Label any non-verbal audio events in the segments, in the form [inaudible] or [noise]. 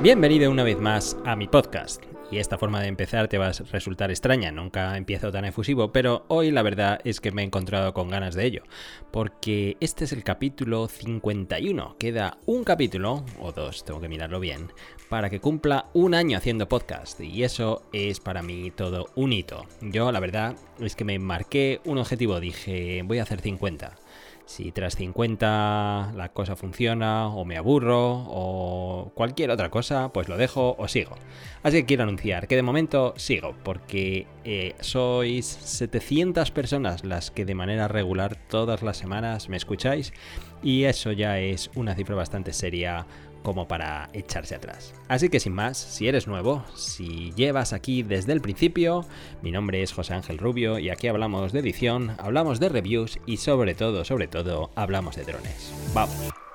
Bienvenido una vez más a mi podcast. Y esta forma de empezar te va a resultar extraña, nunca empiezo tan efusivo, pero hoy la verdad es que me he encontrado con ganas de ello, porque este es el capítulo 51, queda un capítulo, o dos, tengo que mirarlo bien, para que cumpla un año haciendo podcast, y eso es para mí todo un hito. Yo la verdad es que me marqué un objetivo, dije voy a hacer 50 si tras 50 la cosa funciona o me aburro o cualquier otra cosa, pues lo dejo o sigo. Así que quiero anunciar que de momento sigo, porque eh, sois 700 personas las que de manera regular todas las semanas me escucháis y eso ya es una cifra bastante seria como para echarse atrás. Así que sin más, si eres nuevo, si llevas aquí desde el principio, mi nombre es José Ángel Rubio y aquí hablamos de edición, hablamos de reviews y sobre todo, sobre todo, hablamos de drones. Vamos.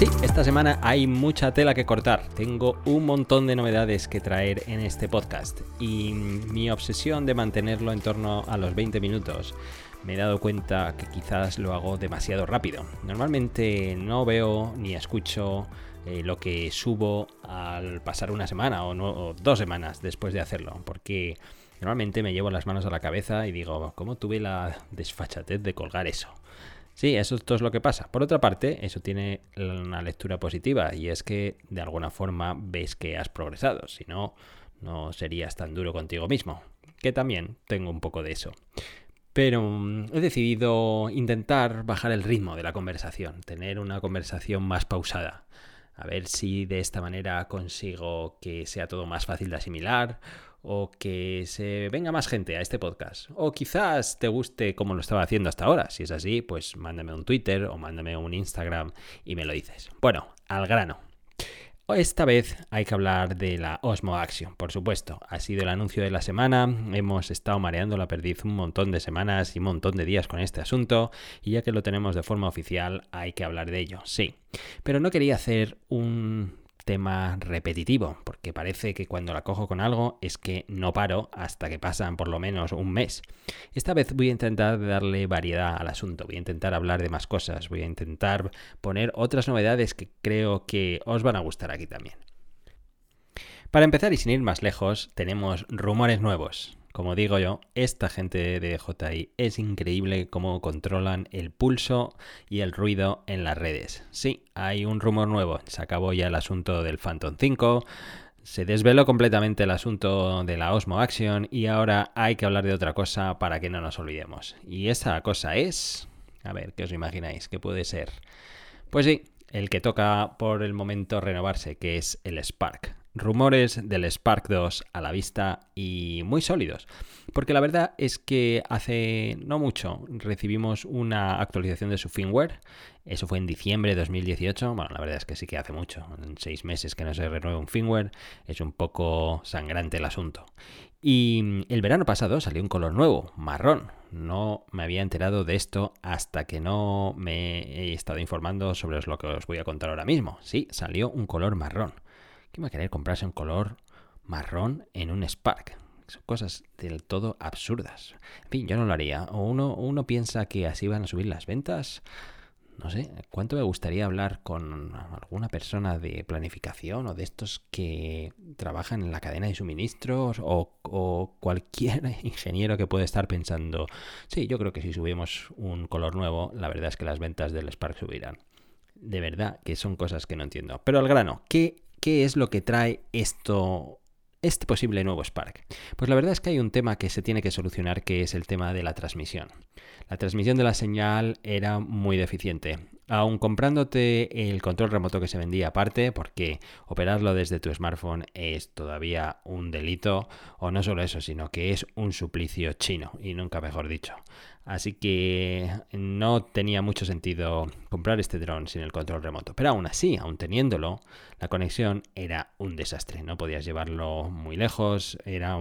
Sí, esta semana hay mucha tela que cortar. Tengo un montón de novedades que traer en este podcast y mi obsesión de mantenerlo en torno a los 20 minutos me he dado cuenta que quizás lo hago demasiado rápido. Normalmente no veo ni escucho eh, lo que subo al pasar una semana o, o dos semanas después de hacerlo, porque normalmente me llevo las manos a la cabeza y digo, ¿cómo tuve la desfachatez de colgar eso? Sí, eso es lo que pasa. Por otra parte, eso tiene una lectura positiva y es que de alguna forma ves que has progresado, si no, no serías tan duro contigo mismo, que también tengo un poco de eso. Pero mm, he decidido intentar bajar el ritmo de la conversación, tener una conversación más pausada. A ver si de esta manera consigo que sea todo más fácil de asimilar o que se venga más gente a este podcast. O quizás te guste como lo estaba haciendo hasta ahora. Si es así, pues mándame un Twitter o mándame un Instagram y me lo dices. Bueno, al grano. Esta vez hay que hablar de la Osmo Action, por supuesto. Ha sido el anuncio de la semana, hemos estado mareando la perdiz un montón de semanas y un montón de días con este asunto, y ya que lo tenemos de forma oficial, hay que hablar de ello, sí. Pero no quería hacer un tema repetitivo, porque parece que cuando la cojo con algo es que no paro hasta que pasan por lo menos un mes. Esta vez voy a intentar darle variedad al asunto, voy a intentar hablar de más cosas, voy a intentar poner otras novedades que creo que os van a gustar aquí también. Para empezar y sin ir más lejos, tenemos rumores nuevos. Como digo yo, esta gente de DJI es increíble cómo controlan el pulso y el ruido en las redes. Sí, hay un rumor nuevo. Se acabó ya el asunto del Phantom 5. Se desveló completamente el asunto de la Osmo Action y ahora hay que hablar de otra cosa para que no nos olvidemos. Y esa cosa es... A ver, ¿qué os imagináis? ¿Qué puede ser? Pues sí, el que toca por el momento renovarse, que es el Spark rumores del Spark 2 a la vista y muy sólidos. Porque la verdad es que hace no mucho recibimos una actualización de su firmware. Eso fue en diciembre de 2018. Bueno, la verdad es que sí que hace mucho. En seis meses que no se renueva un firmware. Es un poco sangrante el asunto. Y el verano pasado salió un color nuevo, marrón. No me había enterado de esto hasta que no me he estado informando sobre lo que os voy a contar ahora mismo. Sí, salió un color marrón. ¿Quién va a querer comprarse un color marrón en un Spark? Son cosas del todo absurdas. En fin, yo no lo haría. O uno, uno piensa que así van a subir las ventas. No sé, ¿cuánto me gustaría hablar con alguna persona de planificación o de estos que trabajan en la cadena de suministros o, o, cualquier [laughs] ingeniero que puede estar pensando, sí, yo creo que si subimos un color nuevo, la verdad es que las ventas del Spark subirán. De verdad que son cosas que no entiendo. Pero al grano, ¿qué ¿Qué es lo que trae esto, este posible nuevo Spark? Pues la verdad es que hay un tema que se tiene que solucionar que es el tema de la transmisión. La transmisión de la señal era muy deficiente. Aun comprándote el control remoto que se vendía aparte, porque operarlo desde tu smartphone es todavía un delito, o no solo eso, sino que es un suplicio chino, y nunca mejor dicho. Así que no tenía mucho sentido comprar este dron sin el control remoto. Pero aún así, aún teniéndolo, la conexión era un desastre. No podías llevarlo muy lejos, era,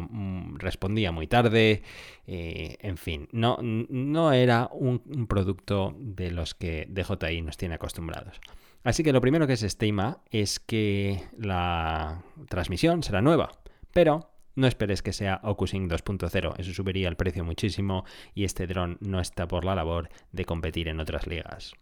respondía muy tarde, eh, en fin, no, no era un, producto de los que DJI nos tiene acostumbrados. Así que lo primero que se estima es que la transmisión será nueva, pero No esperes que sea OcuSync 2.0, eso subiría el precio muchísimo y este dron no está por la labor de competir en otras ligas.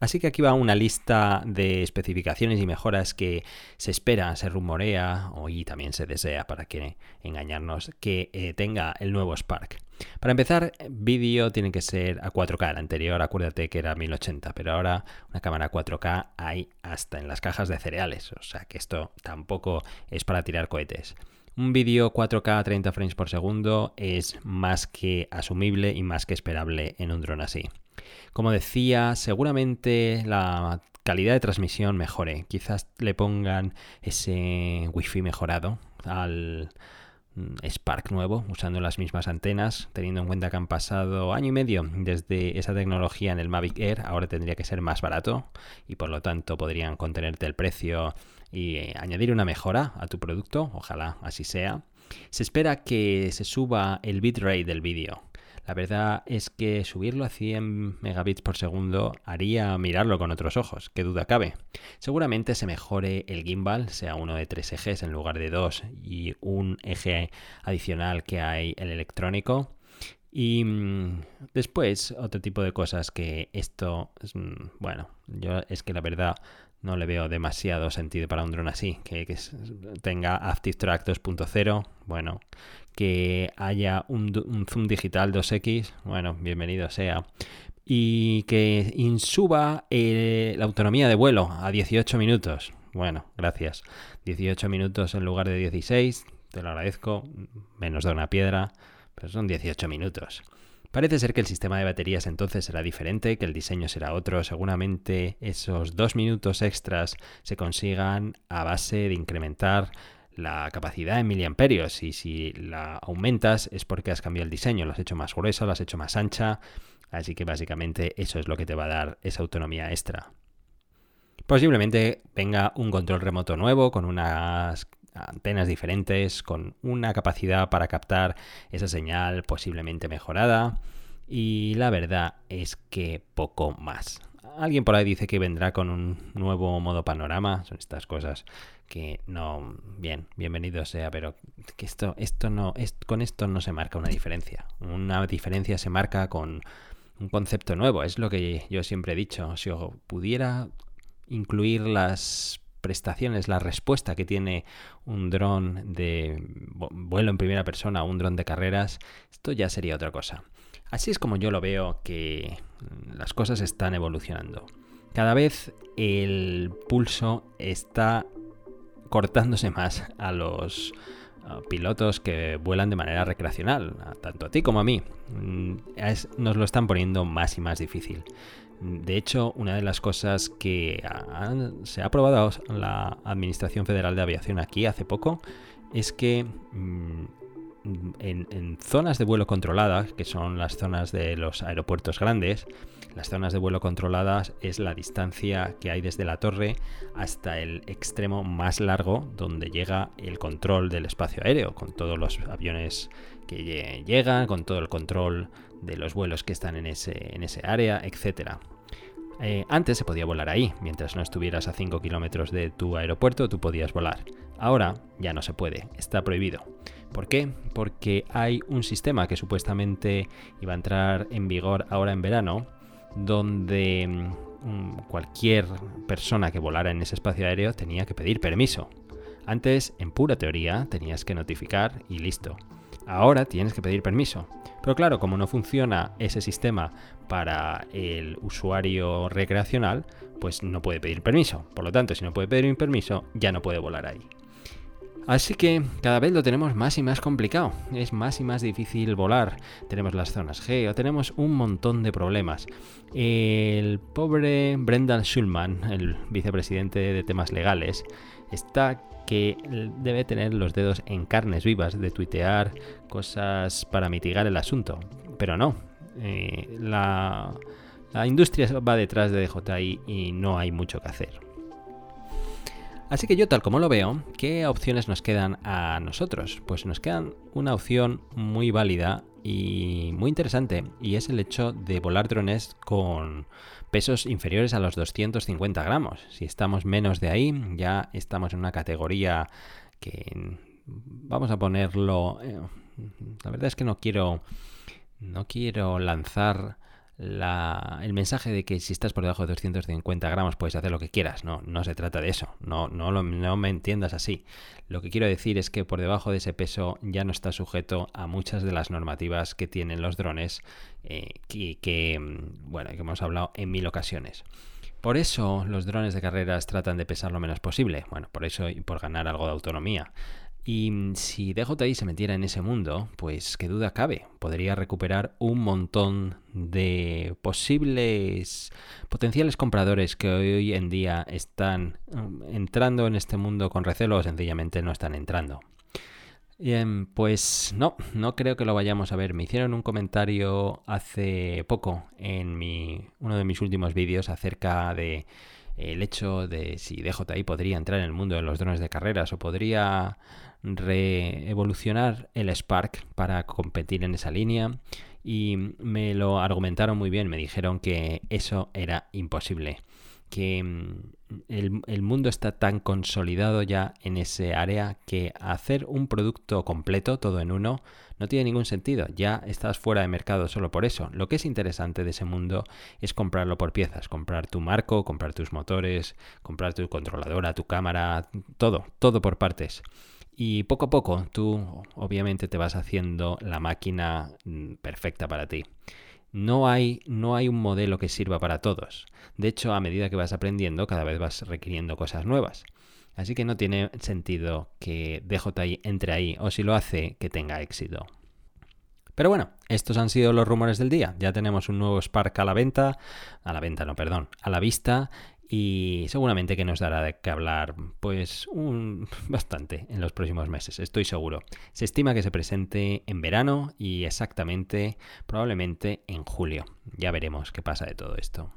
Así que aquí va una lista de especificaciones y mejoras que se espera, se rumorea y también se desea, para que engañarnos, que eh, tenga el nuevo Spark. Para empezar, vídeo tiene que ser a 4K. El anterior, acuérdate que era 1080, pero ahora una cámara 4K hay hasta en las cajas de cereales. O sea que esto tampoco es para tirar cohetes. Un vídeo 4K a 30 frames por segundo es más que asumible y más que esperable en un dron así. Como decía, seguramente la calidad de transmisión mejore. Quizás le pongan ese wifi mejorado al Spark nuevo, usando las mismas antenas, teniendo en cuenta que han pasado año y medio desde esa tecnología en el Mavic Air, ahora tendría que ser más barato y por lo tanto podrían contenerte el precio y eh, añadir una mejora a tu producto, ojalá así sea. Se espera que se suba el bitrate del vídeo. La verdad es que subirlo a 100 megabits por segundo haría mirarlo con otros ojos, qué duda cabe. Seguramente se mejore el gimbal, sea uno de tres ejes en lugar de dos y un eje adicional que hay el electrónico. Y mm, después otro tipo de cosas que esto, mm, bueno, yo es que la verdad no le veo demasiado sentido para un dron así, que, tenga Active Track 2.0, bueno, que haya un, zoom digital 2X, bueno, bienvenido sea, y que insuba eh, la autonomía de vuelo a 18 minutos. Bueno, gracias. 18 minutos en lugar de 16, te lo agradezco, menos de una piedra, pero son 18 minutos. Parece ser que el sistema de baterías entonces será diferente, que el diseño será otro. Seguramente esos dos minutos extras se consigan a base de incrementar la capacidad en miliamperios y si la aumentas es porque has cambiado el diseño, lo has hecho más grueso, lo has hecho más ancha, así que básicamente eso es lo que te va a dar esa autonomía extra. Posiblemente venga un control remoto nuevo con unas antenas diferentes, con una capacidad para captar esa señal posiblemente mejorada. Y la verdad es que poco más. Alguien por ahí dice que vendrá con un nuevo modo panorama. Son estas cosas que no. Bien, bienvenido sea, pero que esto, esto no. Con esto no se marca una diferencia. Una diferencia se marca con un concepto nuevo. Es lo que yo siempre he dicho. Si pudiera incluir las prestaciones, la respuesta que tiene un dron de vuelo en primera persona un dron de carreras, esto ya sería otra cosa. Así es como yo lo veo que las cosas están evolucionando. Cada vez el pulso está cortándose más a los pilotos que vuelan de manera recreacional, tanto a ti como a mí. Mm, nos lo están poniendo más y más difícil. De hecho, una de las cosas que se ha aprobado la Administración Federal de Aviación aquí hace poco es que mm, en, zonas de vuelo controladas, que son las zonas de los aeropuertos grandes, las zonas de vuelo controladas es la distancia que hay desde la torre hasta el extremo más largo donde llega el control del espacio aéreo, con todos los aviones que llegan, con todo el control de los vuelos que están en ese, en ese área, etc. Eh, antes se podía volar ahí, mientras no estuvieras a 5 kilómetros de tu aeropuerto, tú podías volar. Ahora ya no se puede, está prohibido. ¿Por qué? Porque hay un sistema que supuestamente iba a entrar en vigor ahora en verano, donde mm, cualquier persona que volara en ese espacio aéreo tenía que pedir permiso. Antes, en pura teoría, tenías que notificar y listo. Ahora tienes que pedir permiso. Pero claro, como no funciona ese sistema para el usuario recreacional, pues no puede pedir permiso. Por lo tanto, si no puede pedir un permiso, ya no puede volar ahí. Así que cada vez lo tenemos más y más complicado. Es más y más difícil volar. Tenemos las zonas geo, tenemos un montón de problemas. El pobre Brendan Schulman, el vicepresidente de temas legales, está que debe tener los dedos en carnes vivas de tuitear cosas para mitigar el asunto. Pero no. Eh, la, la industria va detrás de DJI y no hay mucho que hacer. Así que yo tal como lo veo, ¿qué opciones nos quedan a nosotros? Pues nos quedan una opción muy válida y muy interesante y es el hecho de volar drones con pesos inferiores a los 250 gramos. Si estamos menos de ahí, ya estamos en una categoría que vamos a ponerlo... Eh, la verdad es que no quiero, no quiero lanzar el mensaje de que si estás por debajo de 250 gramos puedes hacer lo que quieras. No, no se trata de eso. No, no, no me entiendas así. Lo que quiero decir es que por debajo de ese peso ya no está sujeto a muchas de las normativas que tienen los drones eh, que, que, mm, bueno, que hemos hablado en mil ocasiones. Por eso los drones de carreras tratan de pesar lo menos posible. Bueno, por eso y por ganar algo de autonomía. Y si DJI se metiera en ese mundo, pues qué duda cabe, podría recuperar un montón de posibles potenciales compradores que hoy en día están mm, entrando en este mundo con recelo o sencillamente no están entrando. Pues no, no creo que lo vayamos a ver. Me hicieron un comentario hace poco en mi, uno de mis últimos vídeos acerca de el hecho de si DJI podría entrar en el mundo de los drones de carreras o podría reevolucionar el Spark para competir en esa línea y me lo argumentaron muy bien, me dijeron que eso era imposible, que mm, el, el, mundo está tan consolidado ya en ese área que hacer un producto completo, todo en uno, no tiene ningún sentido, ya estás fuera de mercado solo por eso. Lo que es interesante de ese mundo es comprarlo por piezas, comprar tu marco, comprar tus motores, comprar tu controladora, tu cámara, todo, todo por partes. Y poco a poco tú obviamente te vas haciendo la máquina mm, perfecta para ti. No hay, no hay un modelo que sirva para todos. De hecho, a medida que vas aprendiendo, cada vez vas requiriendo cosas nuevas. Así que no tiene sentido que DJI entre ahí, o si lo hace, que tenga éxito. Pero bueno, estos han sido los rumores del día. Ya tenemos un nuevo Spark a la venta, a la venta no, perdón, a la vista y seguramente que nos dará de qué hablar pues [laughs] bastante en los próximos meses, estoy seguro. Se estima que se presente en verano y exactamente probablemente en julio. Ya veremos qué pasa de todo esto.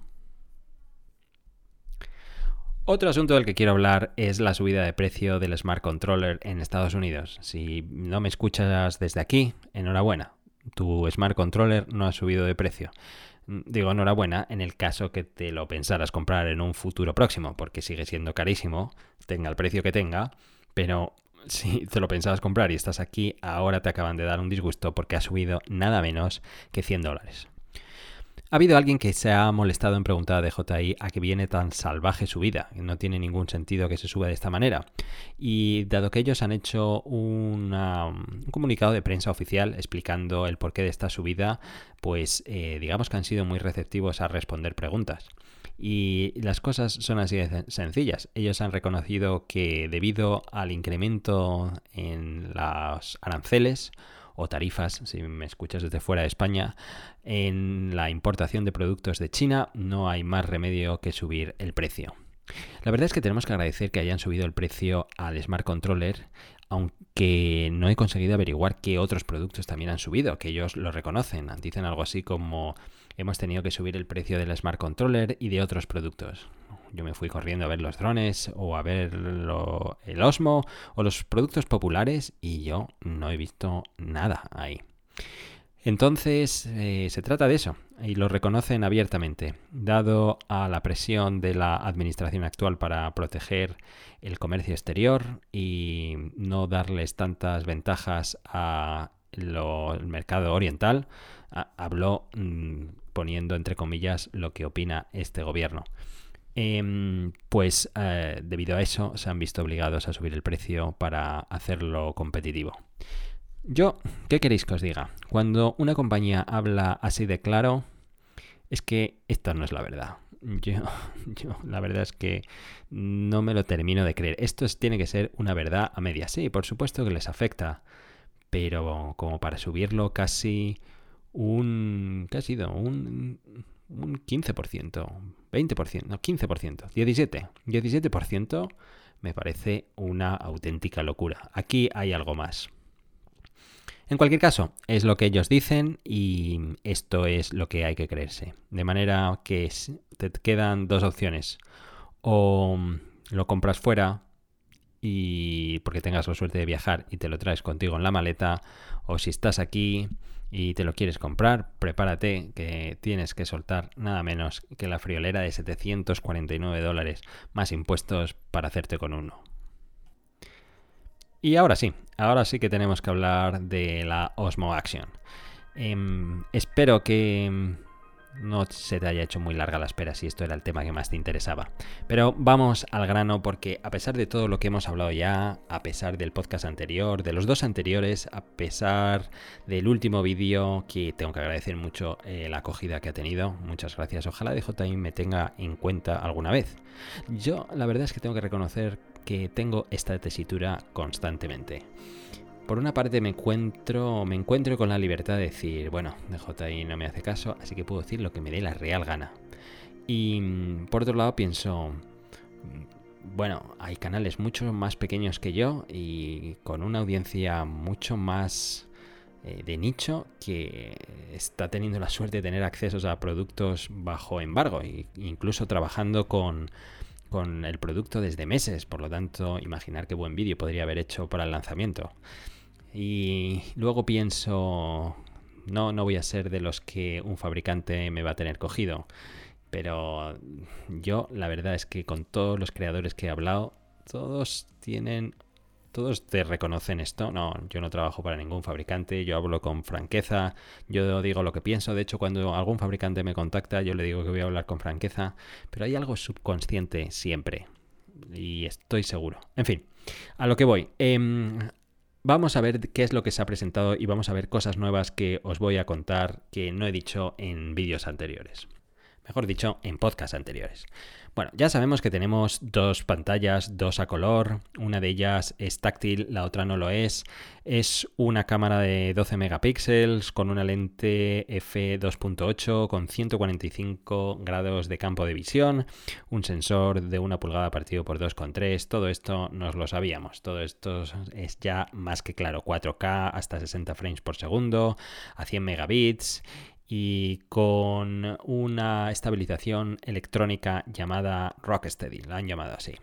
Otro asunto del que quiero hablar es la subida de precio del Smart Controller en Estados Unidos. Si no me escuchas desde aquí, enhorabuena. Tu Smart Controller no ha subido de precio. Mm, digo enhorabuena en el caso que te lo pensaras comprar en un futuro próximo, porque sigue siendo carísimo, tenga el precio que tenga, pero [laughs] si te lo pensabas comprar y estás aquí, ahora te acaban de dar un disgusto porque ha subido nada menos que 100 dólares. Ha habido alguien que se ha molestado en preguntar a DJI a qué viene tan salvaje su vida. No tiene ningún sentido que se suba de esta manera. Y dado que ellos han hecho un comunicado de prensa oficial explicando el porqué de esta subida, pues eh, digamos que han sido muy receptivos a responder preguntas. Y las cosas son así de sencillas. Ellos han reconocido que debido al incremento en los aranceles, o tarifas, si me escuchas desde fuera de España, en la importación de productos de China no hay más remedio que subir el precio. La verdad es que tenemos que agradecer que hayan subido el precio al Smart Controller, aunque no he conseguido averiguar qué otros productos también han subido, que ellos lo reconocen. Dicen algo así como hemos tenido que subir el precio del Smart Controller y de otros productos. Yo me fui corriendo a ver los drones o a ver el Osmo o los productos populares y yo no he visto nada ahí. Entonces, eh, se trata de eso, y lo reconocen abiertamente, dado a la presión de la administración actual para proteger el comercio exterior y no darles tantas ventajas al mercado oriental, habló mm, poniendo entre comillas lo que opina este gobierno. Em, pues eh, debido a eso se han visto obligados a subir el precio para hacerlo competitivo. Yo, ¿qué queréis que os diga? Cuando una compañía habla así de claro, es que esto no es la verdad. Yo, [laughs] yo, la verdad es que no me lo termino de creer. Esto tiene que ser una verdad a media. Sí, por supuesto que les afecta, pero como para subirlo casi un... ¿Qué? Un, un 15%, 20%, no, 15%, 17%. 17% me parece una auténtica locura. Aquí hay algo más. En cualquier caso, es lo que ellos dicen y esto es lo que hay que creerse. De manera que te quedan dos opciones. O lo compras fuera y porque tengas la suerte de viajar y te lo traes contigo en la maleta, o si estás aquí y te lo quieres comprar, prepárate que tienes que soltar nada menos que la friolera de 749 dólares más impuestos para hacerte con uno. Y ahora sí, ahora sí que tenemos que hablar de la Osmo Action. Em, espero que no se te haya hecho muy larga la espera si esto era el tema que más te interesaba. Pero vamos al grano porque a pesar de todo lo que hemos hablado ya, a pesar del podcast anterior, de los dos anteriores, a pesar del último vídeo que tengo que agradecer mucho eh, la acogida que ha tenido, muchas gracias. Ojalá DJI me tenga en cuenta alguna vez. Yo la verdad es que tengo que reconocer que tengo esta tesitura constantemente por una parte me encuentro, me encuentro con la libertad de decir, bueno, DJI no me hace caso, así que puedo decir lo que me dé la real gana. Y mm, por otro lado pienso, mm, bueno, hay canales mucho más pequeños que yo y con una audiencia mucho más eh, de nicho que está teniendo la suerte de tener accesos a productos bajo embargo e incluso trabajando con, con el producto desde meses. Por lo tanto, imaginar qué buen vídeo podría haber hecho para el lanzamiento. Y luego pienso, no, no voy a ser de los que un fabricante me va a tener cogido. Pero yo la verdad es que con todos los creadores que he hablado, todos tienen, todos te reconocen esto. No, yo no trabajo para ningún fabricante, yo hablo con franqueza, yo digo lo que pienso. De hecho, cuando algún fabricante me contacta, yo le digo que voy a hablar con franqueza. Pero hay algo subconsciente siempre. Y estoy seguro. En fin, a lo que voy. Em, Vamos a ver qué es lo que se ha presentado y vamos a ver cosas nuevas que os voy a contar que no he dicho en vídeos anteriores. Mejor dicho, en podcasts anteriores. Bueno, ya sabemos que tenemos dos pantallas, dos a color, una de ellas es táctil, la otra no lo es. Es una cámara de 12 megapíxeles con una lente f2.8 con 145 grados de campo de visión, un sensor de una pulgada partido por 2,3, todo esto nos lo sabíamos, todo esto es ya más que claro, 4K hasta 60 frames por segundo, a 100 megabits y con una estabilización electrónica llamada Rocksteady, la han llamado así.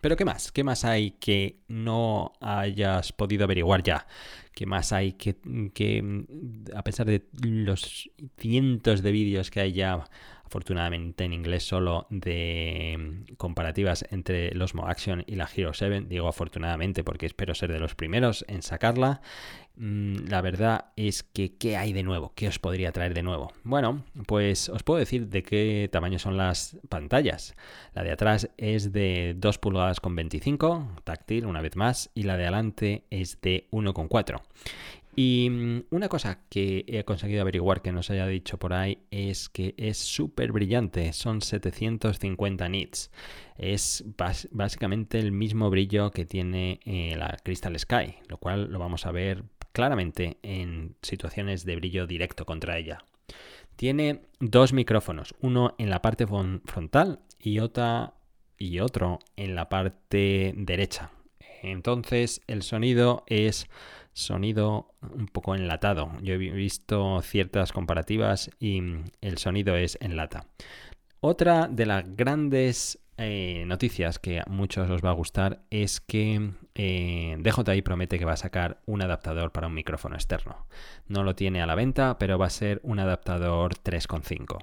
Pero ¿qué más? ¿Qué más hay que no hayas podido averiguar ya? ¿Qué más hay que, que a pesar de los cientos de vídeos que hay ya afortunadamente en inglés solo, de mm, comparativas entre el Osmo Action y la Hero 7. Digo afortunadamente porque espero ser de los primeros en sacarla. Mm, la verdad es que, ¿qué hay de nuevo? ¿Qué os podría traer de nuevo? Bueno, pues os puedo decir de qué tamaño son las pantallas. La de atrás es de 2 pulgadas con 25, táctil una vez más, y la de adelante es de 1,4. Y mm, una cosa que he conseguido averiguar que nos haya dicho por ahí es que es súper brillante, son 750 nits. Es básicamente el mismo brillo que tiene eh, la Crystal Sky, lo cual lo vamos a ver claramente en situaciones de brillo directo contra ella. Tiene dos micrófonos, uno en la parte frontal y, otra, y otro en la parte derecha. Entonces el sonido es sonido un poco enlatado. Yo he visto ciertas comparativas y el sonido es en lata. Otra de las grandes eh, noticias que a muchos os va a gustar es que eh, DJI promete que va a sacar un adaptador para un micrófono externo. No lo tiene a la venta, pero va a ser un adaptador 3.5.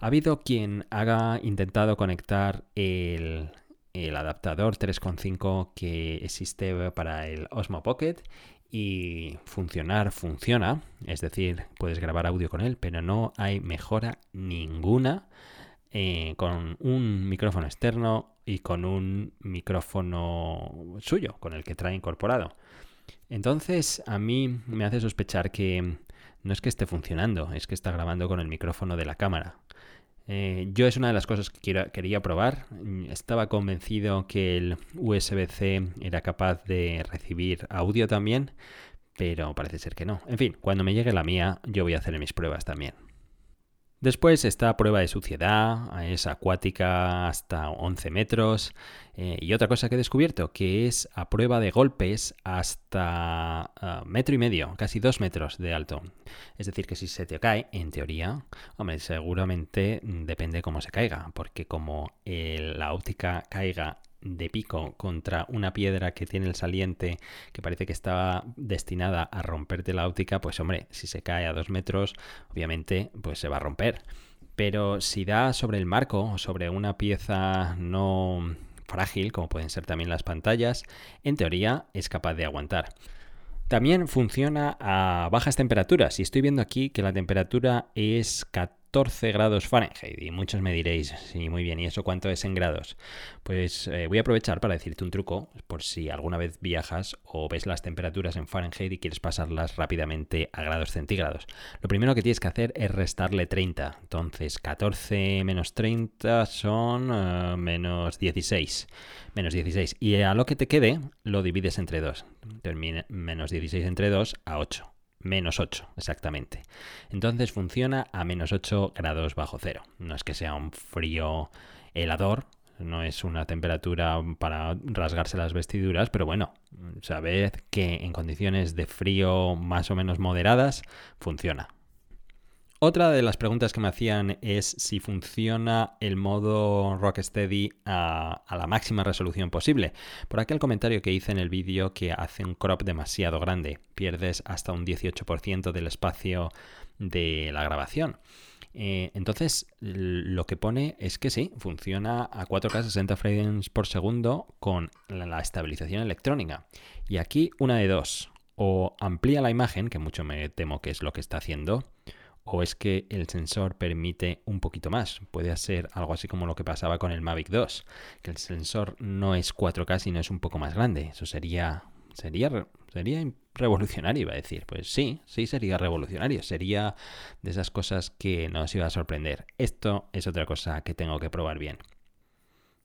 Ha habido quien haga intentado conectar el, el adaptador 3.5 que existe para el Osmo Pocket y funcionar funciona, es decir, puedes grabar audio con él, pero no hay mejora ninguna eh, con un micrófono externo y con un micrófono suyo, con el que trae incorporado. Entonces a mí me hace sospechar que no es que esté funcionando, es que está grabando con el micrófono de la cámara. Eh, yo es una de las cosas que quería probar. Estaba convencido que el USB-C era capaz de recibir audio también, pero parece ser que no. En fin, cuando me llegue la mía, yo voy a hacer mis pruebas también. Después está prueba de suciedad, es acuática hasta 11 metros. Eh, y otra cosa que he descubierto, que es a prueba de golpes hasta ah, metro y medio, casi dos metros de alto. Es decir, que si se te cae, en teoría, hombre, seguramente depende cómo se caiga, porque como la óptica caiga de pico contra una piedra que tiene el saliente que parece que estaba destinada a romperte la óptica, pues hombre, si se cae a dos metros, obviamente, pues se va a romper. Pero si da sobre el marco o sobre una pieza no frágil, como pueden ser también las pantallas, en teoría es capaz de aguantar. También funciona a bajas temperaturas y estoy viendo aquí que la temperatura es 14 grados Fahrenheit. Y muchos me diréis, sí, muy bien, ¿y eso cuánto es en grados? Pues eh, voy a aprovechar para decirte un truco por si alguna vez viajas o ves las temperaturas en Fahrenheit y quieres pasarlas rápidamente a grados centígrados. Lo primero que tienes que hacer es restarle 30, entonces 14 menos 30 son eh, menos 16, menos 16 y a lo que te quede lo divides entre 2, termina menos 16 entre 2 a 8 menos 8 exactamente. Entonces funciona a menos 8 grados bajo cero. No es que sea un frío helador, no es una temperatura para rasgarse las vestiduras, pero bueno, sabed que en condiciones de frío más o menos moderadas funciona. Otra de las preguntas que me hacían es si funciona el modo Rocksteady a, a la máxima resolución posible. Por aquel comentario que hice en el vídeo que hace un crop demasiado grande, pierdes hasta un 18% del espacio de la grabación. Eh, entonces, lo que pone es que sí, funciona a 4K 60 frames por segundo con la estabilización electrónica. Y aquí una de dos. O amplía la imagen, que mucho me temo que es lo que está haciendo, o es que el sensor permite un poquito más. Puede ser algo así como lo que pasaba con el Mavic 2, que el sensor no es 4K, sino es un poco más grande. Eso sería sería sería revolucionario, iba a decir. Pues sí, sí sería revolucionario. Sería de esas cosas que nos iba a sorprender. Esto es otra cosa que tengo que probar bien.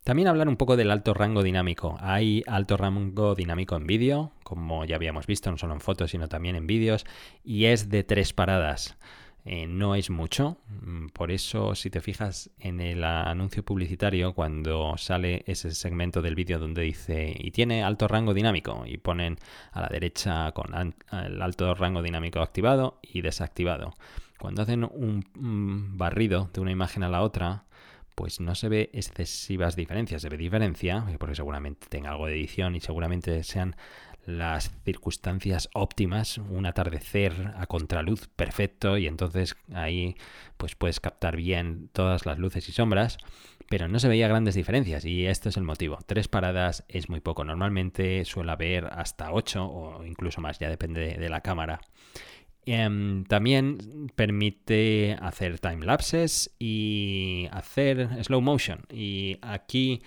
También hablar un poco del alto rango dinámico. Hay alto rango dinámico en vídeo, como ya habíamos visto, no solo en fotos, sino también en vídeos, y es de tres paradas. Eh, no es mucho. Mm, por eso, si te fijas en el anuncio publicitario, cuando sale ese segmento del vídeo donde dice y tiene alto rango dinámico y ponen a la derecha con el alto rango dinámico activado y desactivado. Cuando hacen un barrido de una imagen a la otra, pues no se ve excesivas diferencias. Se ve diferencia, porque seguramente tenga algo de edición y seguramente sean las circunstancias óptimas, un atardecer a contraluz perfecto y entonces ahí pues puedes captar bien todas las luces y sombras, pero no se veía grandes diferencias y este es el motivo. Tres paradas es muy poco, normalmente suele haber hasta ocho o incluso más, ya depende de la cámara. Em, también permite hacer time lapses y hacer slow motion. Y aquí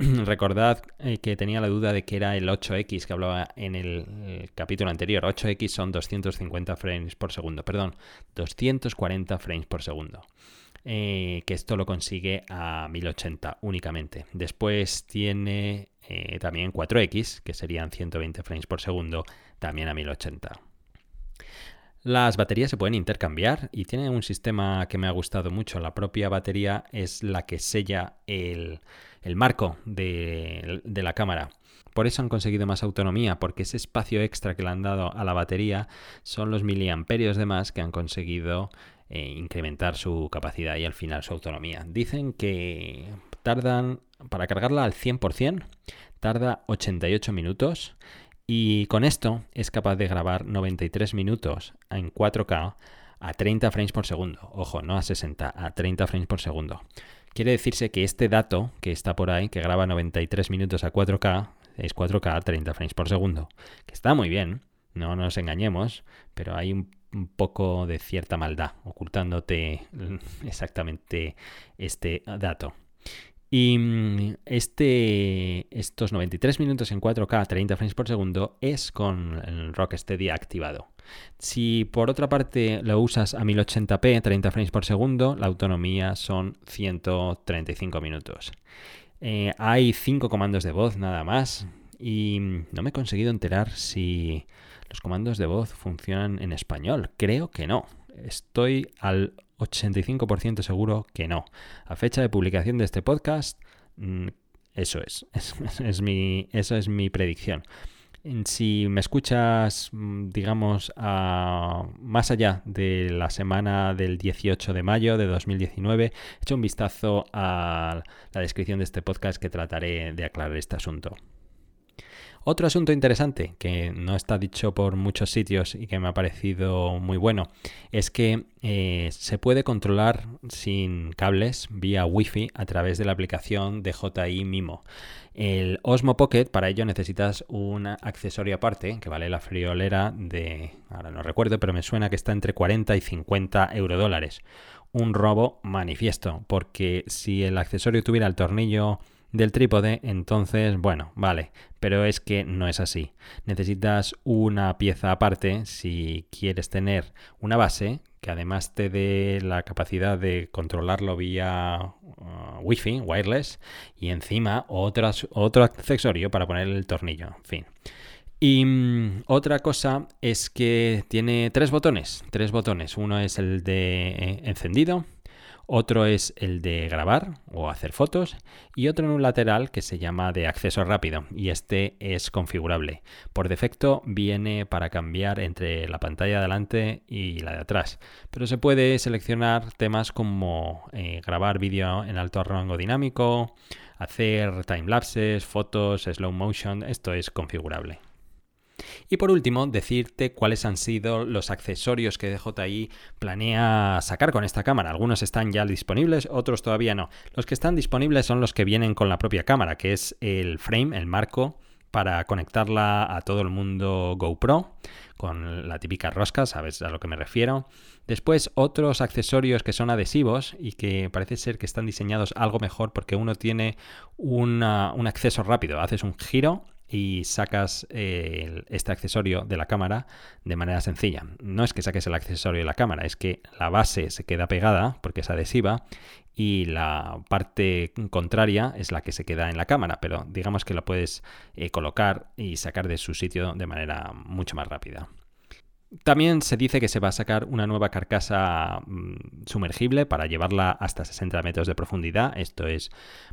[clears throat] recordad eh, que tenía la duda de que era el 8X que hablaba en el, capítulo anterior. 8X son 250 frames por segundo, perdón, 240 frames por segundo. Eh, que esto lo consigue a 1080 únicamente. Después tiene eh, también 4X, que serían 120 frames por segundo, también a 1080. Las baterías se pueden intercambiar y tiene un sistema que me ha gustado mucho. La propia batería es la que sella el, marco de, la cámara. Por eso han conseguido más autonomía, porque ese espacio extra que le han dado a la batería son los miliamperios de más que han conseguido eh, incrementar su capacidad y al final su autonomía. Dicen que tardan, para cargarla al 100%, tarda 88 minutos y con esto es capaz de grabar 93 minutos en 4K a 30 frames por segundo. Ojo, no a 60, a 30 frames por segundo. Quiere decirse que este dato que está por ahí, que graba 93 minutos a 4K, es 4K a 30 frames por segundo. Que está muy bien, no nos engañemos, pero hay un, poco de cierta maldad ocultándote [laughs] exactamente este dato. Y mm, este, estos 93 minutos en 4K 30 frames por segundo es con el Rocksteady activado. Si por otra parte lo usas a 1080p 30 frames por segundo, la autonomía son 135 minutos. Eh, hay 5 comandos de voz nada más y mm, no me he conseguido enterar si los comandos de voz funcionan en español. Creo que no. Estoy al 85% seguro que no. A fecha de publicación de este podcast, mm, eso es. [laughs] es, mi, es mi predicción. Si me escuchas, mm, digamos, más allá de la semana del 18 de mayo de 2019, hecho un vistazo a la descripción de este podcast que trataré de aclarar este asunto. Otro asunto interesante que no está dicho por muchos sitios y que me ha parecido muy bueno es que eh, se puede controlar sin cables vía Wi-Fi a través de la aplicación de JI Mimo. El Osmo Pocket, para ello necesitas un accesorio aparte, que vale la friolera de, ahora no recuerdo, pero me suena que está entre 40 y 50 euro dólares. Un robo manifiesto, porque si el accesorio tuviera el tornillo del trípode, entonces, bueno, vale, pero es que no es así. Necesitas una pieza aparte si quieres tener una base que además te dé la capacidad de controlarlo vía uh, Wi-Fi, wireless, y encima otro, accesorio para poner el tornillo, en fin. Y mm, otra cosa es que tiene tres botones, tres botones. Uno es el de eh, encendido, otro es el de grabar o hacer fotos y otro en un lateral que se llama de acceso rápido y este es configurable. Por defecto viene para cambiar entre la pantalla de adelante y la de atrás, pero se puede seleccionar temas como eh, grabar vídeo en alto rango dinámico, hacer timelapses, fotos, slow motion, esto es configurable. Y por último, decirte cuáles han sido los accesorios que DJI planea sacar con esta cámara. Algunos están ya disponibles, otros todavía no. Los que están disponibles son los que vienen con la propia cámara, que es el frame, el marco para conectarla a todo el mundo GoPro con la típica rosca, sabes a lo que me refiero. Después otros accesorios que son adhesivos y que parece ser que están diseñados algo mejor porque uno tiene un acceso rápido, haces un giro y sacas eh, este accesorio de la cámara de manera sencilla. No es que saques el accesorio de la cámara, es que la base se queda pegada porque es adhesiva y la parte contraria es la que se queda en la cámara, pero digamos que lo puedes eh, colocar y sacar de su sitio de manera mucho más rápida. También se dice que se va a sacar una nueva carcasa mm, sumergible para llevarla hasta 60 metros de profundidad. Esto es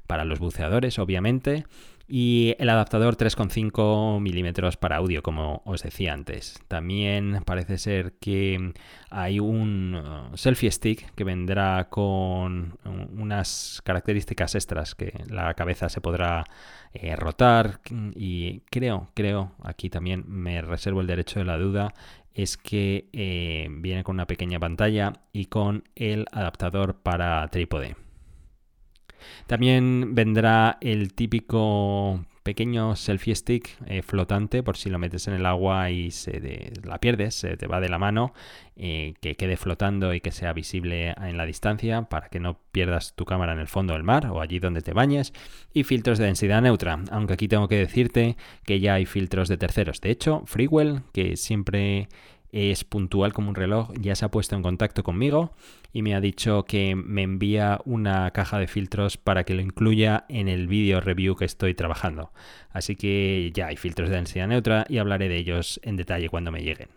para los buceadores, obviamente y el adaptador 3,5 milímetros para audio, como os decía antes. También parece ser que hay un uh, selfie stick que vendrá con unas características extras que la cabeza se podrá eh, rotar y creo, creo, aquí también me reservo el derecho de la duda, es que eh, viene con una pequeña pantalla y con el adaptador para trípode. También vendrá el típico pequeño selfie stick eh, flotante por si lo metes en el agua y se la pierdes, se te va de la mano, eh, que quede flotando y que sea visible en la distancia para que no pierdas tu cámara en el fondo del mar o allí donde te bañes y filtros de densidad neutra, aunque aquí tengo que decirte que ya hay filtros de terceros. De hecho, Freewell, que siempre es puntual como un reloj, ya se ha puesto en contacto conmigo y me ha dicho que me envía una caja de filtros para que lo incluya en el vídeo review que estoy trabajando. Así que ya hay filtros de densidad neutra y hablaré de ellos en detalle cuando me lleguen.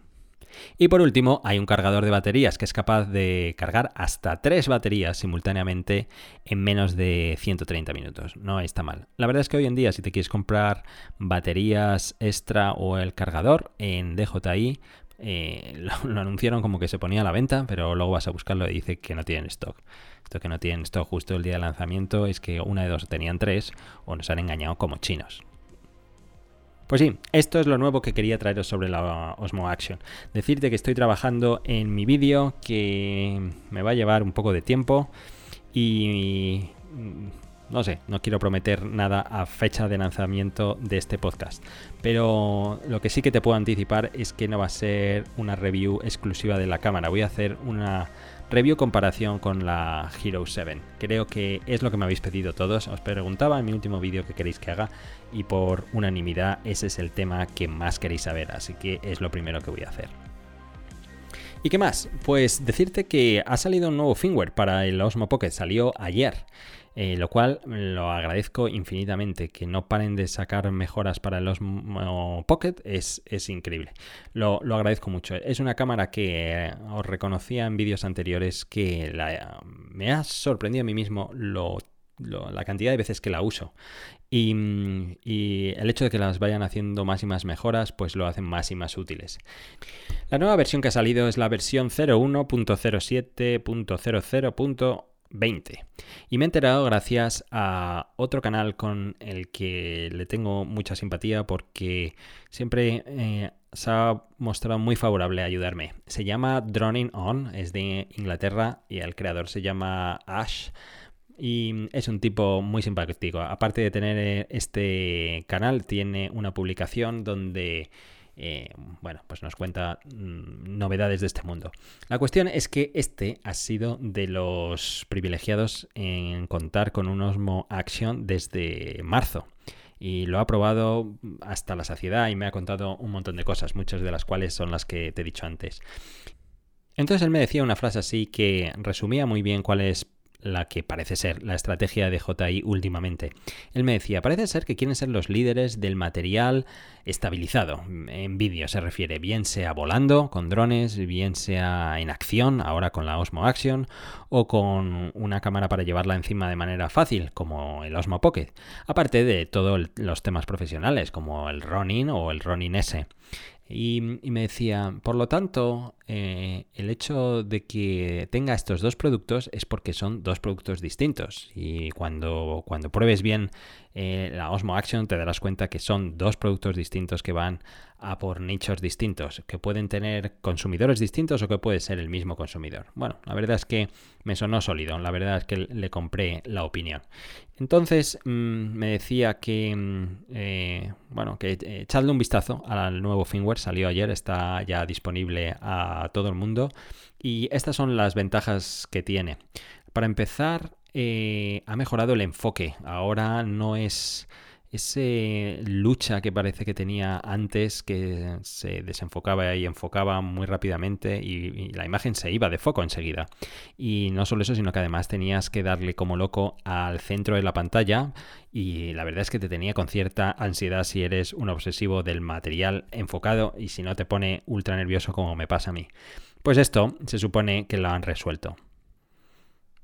Y por último, hay un cargador de baterías que es capaz de cargar hasta tres baterías simultáneamente en menos de 130 minutos. No está mal. La verdad es que hoy en día, si te quieres comprar baterías extra o el cargador en DJI, eh, [laughs] lo, anunciaron como que se ponía a la venta, pero luego vas a buscarlo y dice que no tienen stock. Esto que no tienen stock justo el día de lanzamiento es que una de dos tenían tres o nos han engañado como chinos. Pues sí, esto es lo nuevo que quería traeros sobre la Osmo Action. Decirte que estoy trabajando en mi vídeo que me va a llevar un poco de tiempo y no sé, no quiero prometer nada a fecha de lanzamiento de este podcast. Pero lo que sí que te puedo anticipar es que no va a ser una review exclusiva de la cámara. Voy a hacer una review comparación con la Hero 7. Creo que es lo que me habéis pedido todos. Os preguntaba en mi último vídeo que queréis que haga y por unanimidad ese es el tema que más queréis saber. Así que es lo primero que voy a hacer. ¿Y qué más? Pues decirte que ha salido un nuevo firmware para el Osmo Pocket. Salió ayer. Eh, lo cual lo agradezco infinitamente. Que no paren de sacar mejoras para los Pocket es, increíble. Lo, agradezco mucho. Es una cámara que eh, os reconocía en vídeos anteriores que me ha sorprendido a mí mismo la cantidad de veces que la uso. Y, el hecho de que las vayan haciendo más y más mejoras, pues lo hacen más y más útiles. La nueva versión que ha salido es la versión 01.07.00. 20. Y me he enterado gracias a otro canal con el que le tengo mucha simpatía porque siempre eh, se ha mostrado muy favorable a ayudarme. Se llama Droning On, es de Inglaterra y el creador se llama Ash. Y es un tipo muy simpático. Aparte de tener eh, este canal, tiene una publicación donde eh, bueno, pues nos cuenta mm, novedades de este mundo. La cuestión es que este ha sido de los privilegiados en contar con un Osmo Action desde marzo y lo ha probado hasta la saciedad y me ha contado un montón de cosas, muchas de las cuales son las que te he dicho antes. Entonces él me decía una frase así que resumía muy bien cuál es la que parece ser la estrategia de JI últimamente. Él me decía, parece ser que quieren ser los líderes del material estabilizado, en vídeo se refiere, bien sea volando con drones, bien sea en acción, ahora con la Osmo Action, o con una cámara para llevarla encima de manera fácil, como el Osmo Pocket, aparte de todos los temas profesionales, como el Ronin o el Ronin S. Y, me decía, por lo tanto, eh, el hecho de que tenga estos dos productos es porque son dos productos distintos. Y cuando, cuando pruebes bien eh, la Osmo Action te darás cuenta que son dos productos distintos que van a por nichos distintos, que pueden tener consumidores distintos o que puede ser el mismo consumidor. Bueno, la verdad es que me sonó sólido, la verdad es que le compré la opinión. Entonces mm, me decía que, mm, eh, bueno, que echadle un vistazo al nuevo firmware, salió ayer, está ya disponible a todo el mundo y estas son las ventajas que tiene. Para empezar, eh, ha mejorado el enfoque. Ahora no es ese lucha que parece que tenía antes, que se desenfocaba y enfocaba muy rápidamente y, la imagen se iba de foco enseguida. Y no solo eso, sino que además tenías que darle como loco al centro de la pantalla y la verdad es que te tenía con cierta ansiedad si eres un obsesivo del material enfocado y si no te pone ultra nervioso como me pasa a mí. Pues esto se supone que lo han resuelto.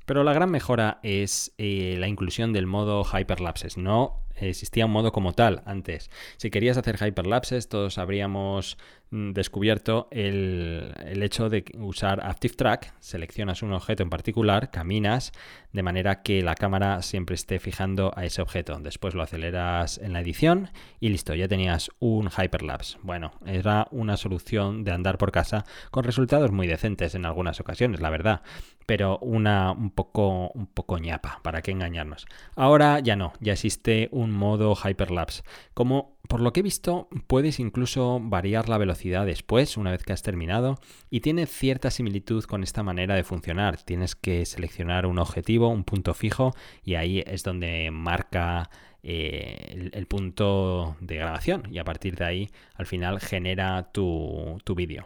Pero la gran mejora es eh, la inclusión del modo hyperlapses. No existía un modo como tal antes. Si querías hacer hyperlapses, todos habríamos mm, descubierto el, el, hecho de usar Active Track. Seleccionas un objeto en particular, caminas de manera que la cámara siempre esté fijando a ese objeto. Después lo aceleras en la edición y listo, ya tenías un hyperlapse. Bueno, era una solución de andar por casa con resultados muy decentes en algunas ocasiones, la verdad pero una un poco, un poco ñapa, para qué engañarnos. Ahora ya no, ya existe un modo hyperlapse. Como por lo que he visto, puedes incluso variar la velocidad después, una vez que has terminado, y tiene cierta similitud con esta manera de funcionar. Tienes que seleccionar un objetivo, un punto fijo, y ahí es donde marca eh, el, punto de grabación, y a partir de ahí, al final, genera tu, tu vídeo.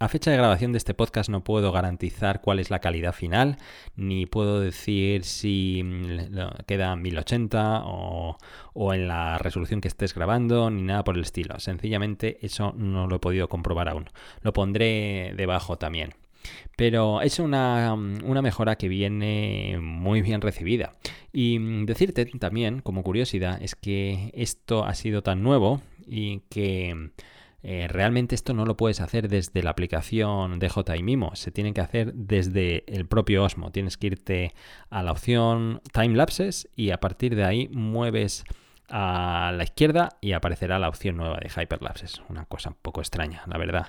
A fecha de grabación de este podcast no puedo garantizar cuál es la calidad final, ni puedo decir si mm, queda 1080 o, en la resolución que estés grabando, ni nada por el estilo. Sencillamente eso no lo he podido comprobar aún. Lo pondré debajo también. Pero es una, una, mejora que viene muy bien recibida. Y mm, decirte también, como curiosidad, es que esto ha sido tan nuevo y que eh, realmente esto no lo puedes hacer desde la aplicación DJI Mimo, se tiene que hacer desde el propio Osmo. Tienes que irte a la opción Time Lapses y a partir de ahí mueves a la izquierda y aparecerá la opción nueva de Hyperlapses. Una cosa un poco extraña, la verdad.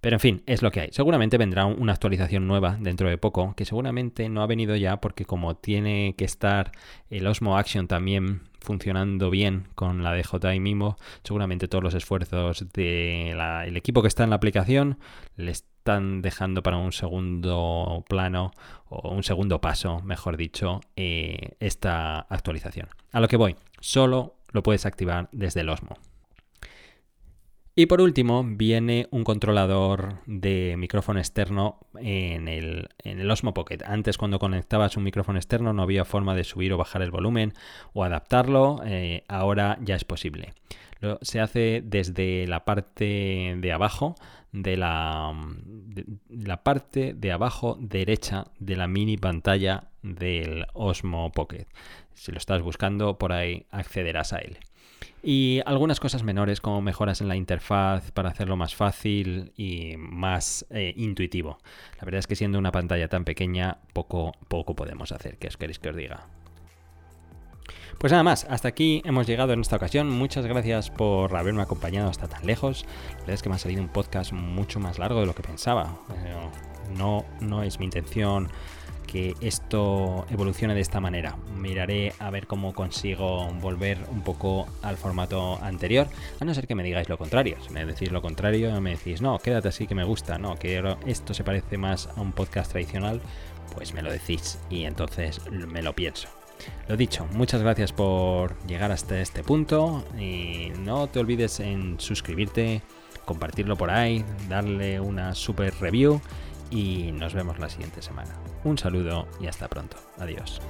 Pero en fin, es lo que hay. Seguramente vendrá una actualización nueva dentro de poco, que seguramente no ha venido ya porque como tiene que estar el Osmo Action también funcionando bien con la DJI Mimo, seguramente todos los esfuerzos del equipo que está en la aplicación le están dejando para un segundo plano o un segundo paso, mejor dicho, eh, esta actualización. A lo que voy, solo lo puedes activar desde el Osmo. Y por último, viene un controlador de micrófono externo en el, Osmo Pocket. Antes, cuando conectabas un micrófono externo, no había forma de subir o bajar el volumen o adaptarlo. Eh, ahora ya es posible. Se hace desde la parte de abajo de la, parte de abajo derecha de la mini pantalla del Osmo Pocket. Si lo estás buscando, por ahí accederás a él. Y algunas cosas menores como mejoras en la interfaz para hacerlo más fácil y más eh, intuitivo. La verdad es que siendo una pantalla tan pequeña, poco, poco podemos hacer. ¿Qué os queréis que os diga? Pues nada más, hasta aquí hemos llegado en esta ocasión. Muchas gracias por haberme acompañado hasta tan lejos. La verdad es que me ha salido un podcast mucho más largo de lo que pensaba. No, no es mi intención que esto evolucione de esta manera. Miraré a ver cómo consigo volver un poco al formato anterior, a no ser que me digáis lo contrario. Si me decís lo contrario, me decís, no, quédate así que me gusta, no, que esto se parece más a un podcast tradicional, pues me lo decís y entonces me lo pienso. Lo dicho, muchas gracias por llegar hasta este punto y no te olvides en suscribirte, compartirlo por ahí, darle una super review y nos vemos la siguiente semana. Un saludo y hasta pronto. Adiós.